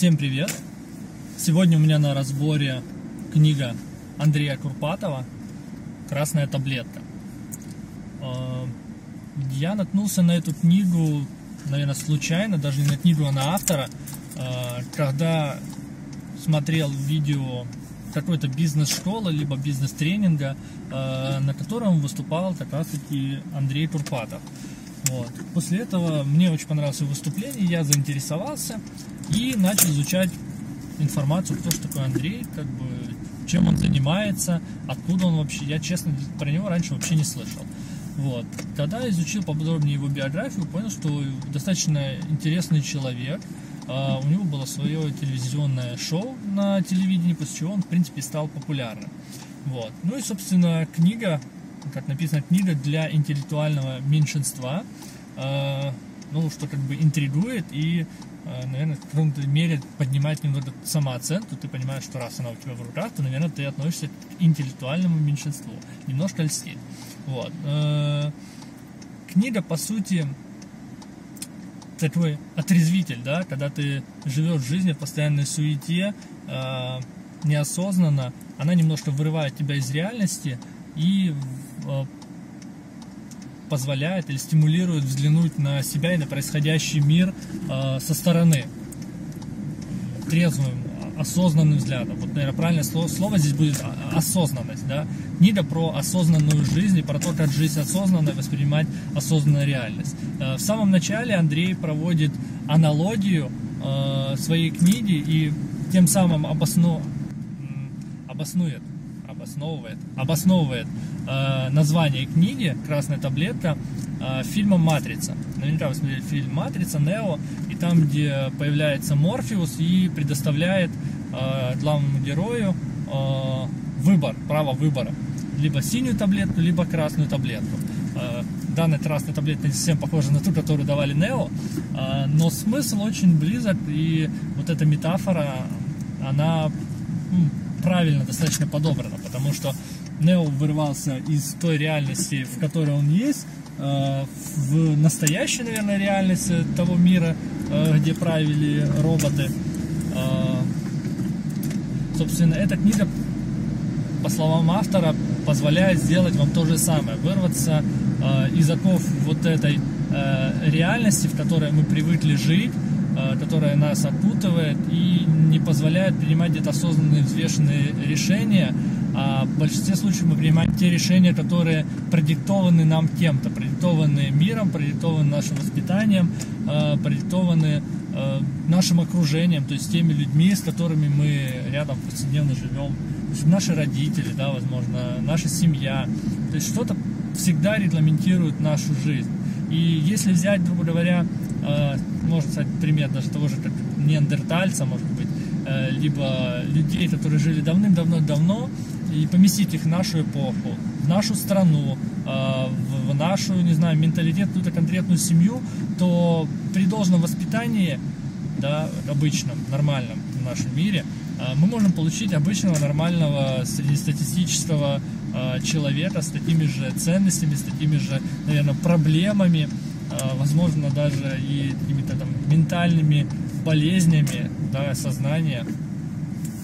Всем привет! Сегодня у меня на разборе книга Андрея Курпатова «Красная таблетка». Э, я наткнулся на эту книгу, наверное, случайно, даже не на книгу, а на автора, э, когда смотрел видео какой-то бизнес-школы, либо бизнес-тренинга, э, на котором выступал как раз-таки Андрей Курпатов. Вот. После этого мне очень понравилось его выступление, я заинтересовался и начал изучать информацию, кто же такой Андрей, как бы, чем он занимается, откуда он вообще. Я, честно, про него раньше вообще не слышал. Вот. Когда изучил поподробнее его биографию, понял, что достаточно интересный человек. А, у него было свое телевизионное шоу на телевидении, после чего он, в принципе, стал популярным. Вот. Ну и, собственно, книга как написано, книга для интеллектуального меньшинства, э, ну, что как бы интригует и, э, наверное, в каком-то мере поднимает немного самооценку, ты понимаешь, что раз она у тебя в руках, то, наверное, ты относишься к интеллектуальному меньшинству, немножко льстит. Вот. Э, книга, по сути, такой отрезвитель, да, когда ты живешь в жизни в постоянной суете, э, неосознанно, она немножко вырывает тебя из реальности и позволяет или стимулирует взглянуть на себя и на происходящий мир э, со стороны трезвым, осознанным взглядом. Вот, наверное, правильное слово, слово здесь будет осознанность, да. Книга про осознанную жизнь и про то, как жизнь осознанно воспринимать осознанную реальность. Э, в самом начале Андрей проводит аналогию э, своей книги и тем самым обосно... обоснует обосновывает, обосновывает э, название книги «Красная таблетка» э, фильмом «Матрица». Наверняка вы смотрели фильм «Матрица», «Нео», и там, где появляется Морфеус и предоставляет э, главному герою э, выбор, право выбора. Либо синюю таблетку, либо красную таблетку. Э, данная красная таблетка не совсем похожа на ту, которую давали Нео, э, но смысл очень близок, и вот эта метафора, она правильно достаточно подобрано, потому что Нео вырвался из той реальности, в которой он есть, э, в настоящую, наверное, реальность того мира, э, где правили роботы. Э, собственно, эта книга, по словам автора, позволяет сделать вам то же самое, вырваться из оков вот этой реальности, в которой мы привыкли жить, которая нас окутывает и не позволяет принимать где-то осознанные, взвешенные решения. А в большинстве случаев мы принимаем те решения, которые продиктованы нам кем-то, продиктованы миром, продиктованы нашим воспитанием, э, продиктованы э, нашим окружением, то есть теми людьми, с которыми мы рядом повседневно живем. То есть наши родители, да, возможно, наша семья. То есть что-то всегда регламентирует нашу жизнь. И если взять, грубо говоря, можно сказать, пример даже того же, как неандертальца, может быть, э, либо людей, которые жили давным-давно-давно, и поместить их в нашу эпоху, в нашу страну, э, в нашу, не знаю, менталитет, какую-то конкретную семью, то при должном воспитании, да, обычном, нормальном в нашем мире, э, мы можем получить обычного, нормального, среднестатистического человека с такими же ценностями, с такими же, наверное, проблемами, возможно, даже и какими-то там ментальными болезнями, да, сознания,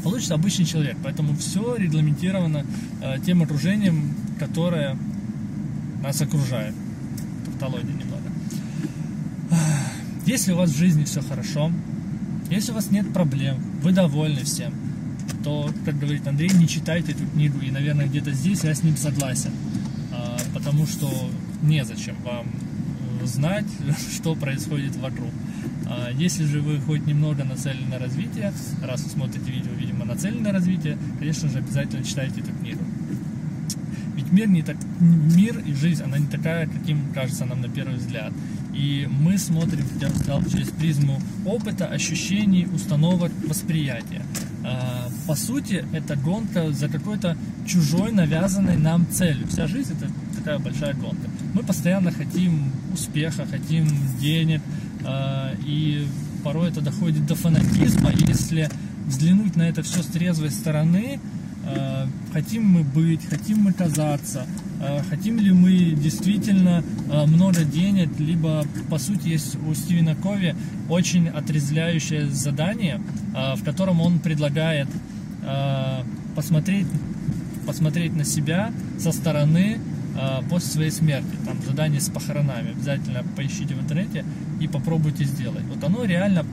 получится обычный человек. Поэтому все регламентировано э, тем окружением, которое нас окружает. Тавтология немного. Если у вас в жизни все хорошо, если у вас нет проблем, вы довольны всем, то, как говорит Андрей, не читайте эту книгу. И, наверное, где-то здесь я с ним согласен. А, потому что незачем вам знать, что происходит вокруг. А если же вы хоть немного нацелены на развитие, раз вы смотрите видео, видимо, нацелены на развитие, конечно же, обязательно читайте эту книгу. Ведь мир, не так, мир и жизнь, она не такая, каким кажется нам на первый взгляд. И мы смотрим, я бы сказал, через призму опыта, ощущений, установок, восприятия. А, по сути, это гонка за какой-то чужой навязанной нам целью. Вся жизнь это такая большая гонка. Мы постоянно хотим успеха, хотим денег, э, и порой это доходит до фанатизма. Если взглянуть на это все с трезвой стороны, э, хотим мы быть, хотим мы казаться, э, хотим ли мы действительно много денег, либо, по сути, есть у Стивена Кови очень отрезвляющее задание, в котором он предлагает посмотреть, посмотреть на себя со стороны после своей смерти. Там задание с похоронами. Обязательно поищите в интернете и попробуйте сделать. Вот оно реально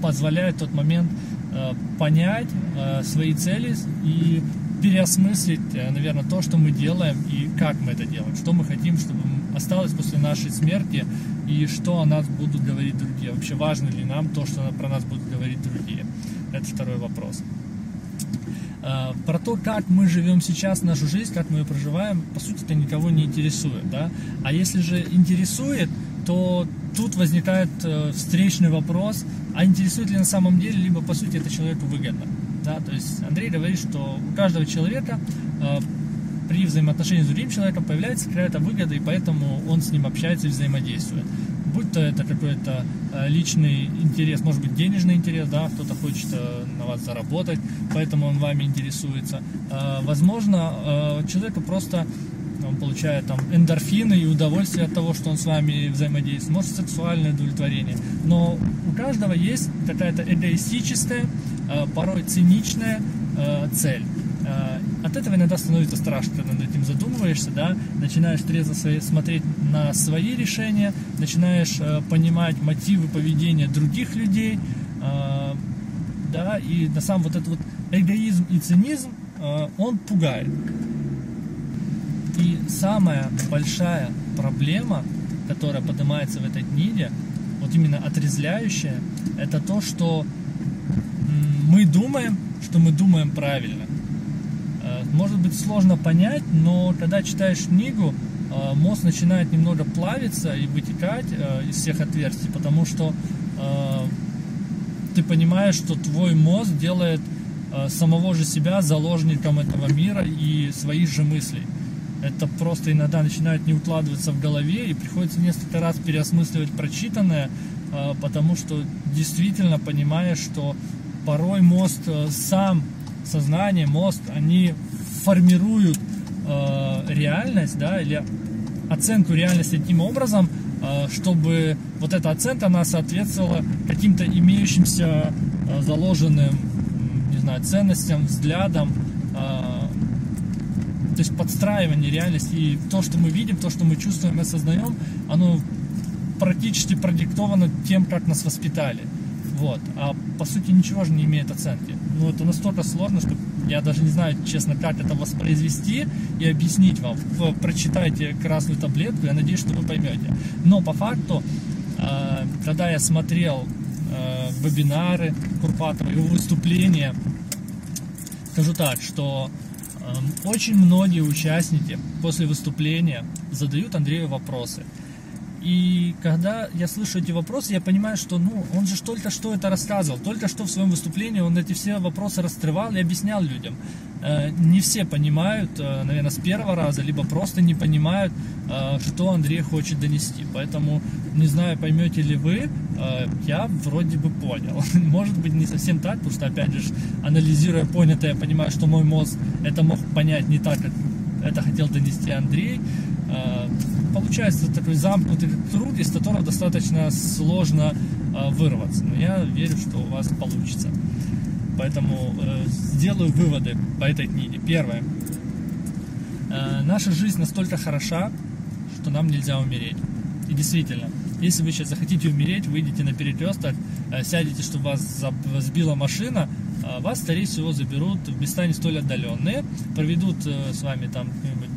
позволяет в тот момент понять свои цели и переосмыслить, э, наверное, то, что мы делаем и как мы это делаем, что мы хотим, чтобы осталось после нашей смерти и что о нас будут говорить другие. Вообще важно ли нам то, что про нас будут говорить другие? Это второй вопрос. Э, про то, как мы живем сейчас нашу жизнь, как мы ее проживаем, по сути, это никого не интересует. Да? А если же интересует, то тут возникает э, встречный вопрос, а интересует ли на самом деле, либо по сути это человеку выгодно. Да? То есть Андрей говорит, что у каждого человека э, при взаимоотношении с другим человеком появляется какая-то выгода, и поэтому он с ним общается и взаимодействует. Будь то это какой-то э, личный интерес, может быть денежный интерес, да, кто-то хочет э, на вас заработать, поэтому он вами интересуется. Э, возможно, человеку просто он получает там эндорфины и удовольствие от того, что он с вами взаимодействует, может сексуальное удовлетворение. Но у каждого есть какая-то эгоистическая порой циничная цель. Э, от этого иногда становится страшно, когда над этим задумываешься, да, начинаешь трезво смотреть на свои решения, начинаешь понимать мотивы поведения других людей, да, и на самом вот этот вот эгоизм и цинизм, он пугает. И самая большая проблема, которая поднимается в этой книге, вот именно отрезляющая, это то, что мы думаем, что мы думаем правильно. Э, может быть сложно понять, но когда читаешь книгу, э, мозг начинает немного плавиться и вытекать э, из всех отверстий, потому что ты понимаешь, что твой мозг делает самого же себя заложником этого мира и своих же мыслей. Это просто иногда начинает не укладываться в голове и приходится несколько раз переосмысливать прочитанное, потому что действительно понимаешь, что порой э, сам, сознание, мозг, они формируют э, реальность, да, или оценку реальности таким образом, э, чтобы вот эта оценка, она соответствовала каким-то имеющимся э, заложенным, не знаю, ценностям, взглядам, э, то есть подстраивание реальности и то, что мы видим, то, что мы чувствуем и осознаем, оно практически продиктовано тем, как нас воспитали. Вот. А по сути ничего же не имеет оценки. Ну, это настолько сложно, что я даже не знаю, честно, как это воспроизвести и объяснить вам. Вы прочитайте красную таблетку, я надеюсь, что вы поймете. Но по факту, э, когда я смотрел э, вебинары Курпатова, его выступления, скажу так, что очень многие участники после выступления задают Андрею вопросы. И когда я слышу эти вопросы, я понимаю, что ну, он же только что это рассказывал, только что в своем выступлении он эти все вопросы раскрывал и объяснял людям. Э, не все понимают, э, наверное, с первого раза, либо просто не понимают, э, что Андрей хочет донести. Поэтому, не знаю, поймете ли вы, я вроде бы понял. Может быть, не совсем так, потому что, опять же, анализируя понятое, я понимаю, что мой мозг это мог понять не так, как это хотел донести Андрей получается такой замкнутый круг, из которого достаточно сложно э, вырваться. Но я верю, что у вас получится. Поэтому э, сделаю выводы по этой книге. Первое. Э, наша жизнь настолько хороша, что нам нельзя умереть. И действительно, если вы сейчас захотите умереть, выйдете на перекресток, э, сядете, чтобы вас сбила машина, э, вас, скорее всего, заберут в места не столь отдаленные, проведут э, с вами там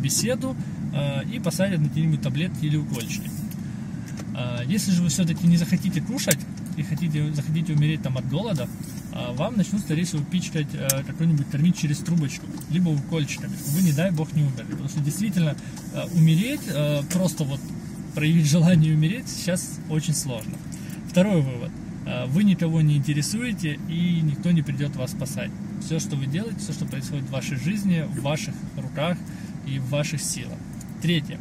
беседу, Э, и посадят на какие-нибудь таблетки или укольчики. Э, если же вы все-таки не захотите кушать и хотите, захотите умереть там от голода, э, вам начнут, скорее всего, пичкать какой-нибудь кормить через трубочку, либо укольчиками. Вы, не дай бог, не умерли. Потому что действительно умереть, просто вот проявить желание умереть сейчас очень сложно. Второй вывод. Вы никого не интересуете и никто не придет вас спасать. Все, что вы делаете, все, что происходит в вашей жизни, в ваших руках и в ваших силах. Третье.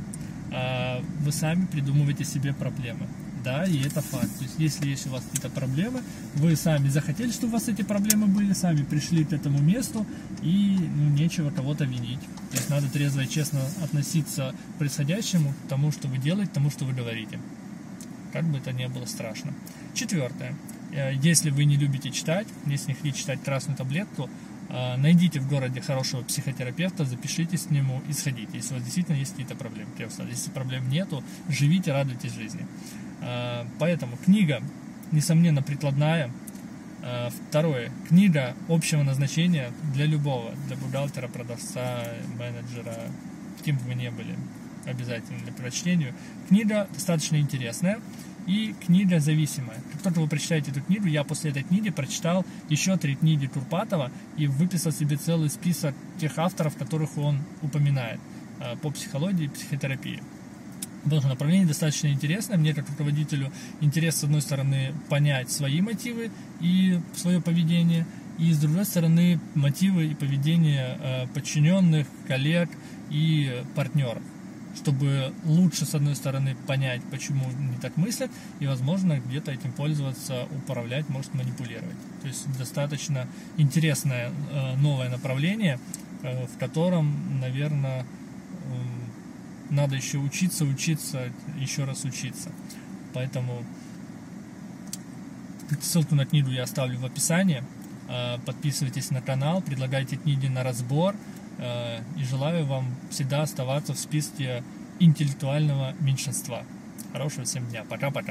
А, вы сами придумываете себе проблемы. Да, и это факт. То есть, если есть у вас какие-то проблемы, вы сами захотели, чтобы у вас эти проблемы были, сами пришли к этому месту, и ну, нечего кого-то винить. То есть, надо трезво и честно относиться к происходящему, к тому, что вы делаете, к тому, что вы говорите. Как бы это ни было страшно. Четвертое. Э, если вы не любите читать, если не хотите читать красную таблетку, найдите в городе хорошего психотерапевта, запишитесь к нему и сходите, если у вас действительно есть какие-то проблемы. Если проблем нету, живите, радуйтесь жизни. Э, поэтому книга, несомненно, прикладная. Второе. Книга общего назначения для любого, для бухгалтера, продавца, менеджера, кем бы вы ни были, обязательно для прочтению. Книга достаточно интересная и книга зависимая. Только вы прочитаете эту книгу, я после этой книги прочитал еще три книги Турпатова и выписал себе целый список тех авторов, которых он упоминает э, по психологии и психотерапии. Потому что направление достаточно интересное. Мне, как руководителю, интерес, с одной стороны, понять свои мотивы и свое поведение, и, с другой стороны, мотивы и поведение э, подчиненных, коллег и партнеров чтобы лучше, с одной стороны, понять, почему не так мыслят, и, возможно, где-то этим пользоваться, управлять, может манипулировать. То есть достаточно интересное э, новое направление, э, в котором, наверное, надо еще учиться, учиться, еще раз учиться. Поэтому ссылку на книгу я оставлю в описании. Э, подписывайтесь на канал, предлагайте книги на разбор – и желаю вам всегда оставаться в списке интеллектуального меньшинства. Хорошего всем дня. Пока-пока.